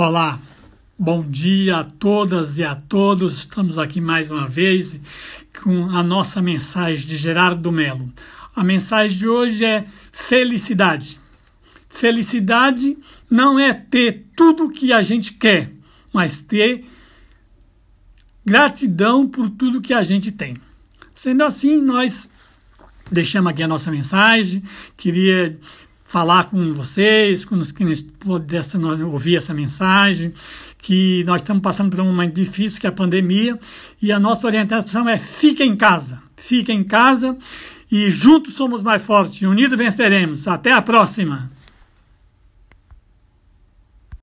Olá, bom dia a todas e a todos. Estamos aqui mais uma vez com a nossa mensagem de Gerardo Melo. A mensagem de hoje é felicidade. Felicidade não é ter tudo o que a gente quer, mas ter gratidão por tudo que a gente tem. Sendo assim, nós deixamos aqui a nossa mensagem. Queria falar com vocês, com os que pudessem ouvir essa mensagem, que nós estamos passando por um momento difícil, que é a pandemia, e a nossa orientação é fica em casa, fica em casa, e juntos somos mais fortes, unidos venceremos. Até a próxima!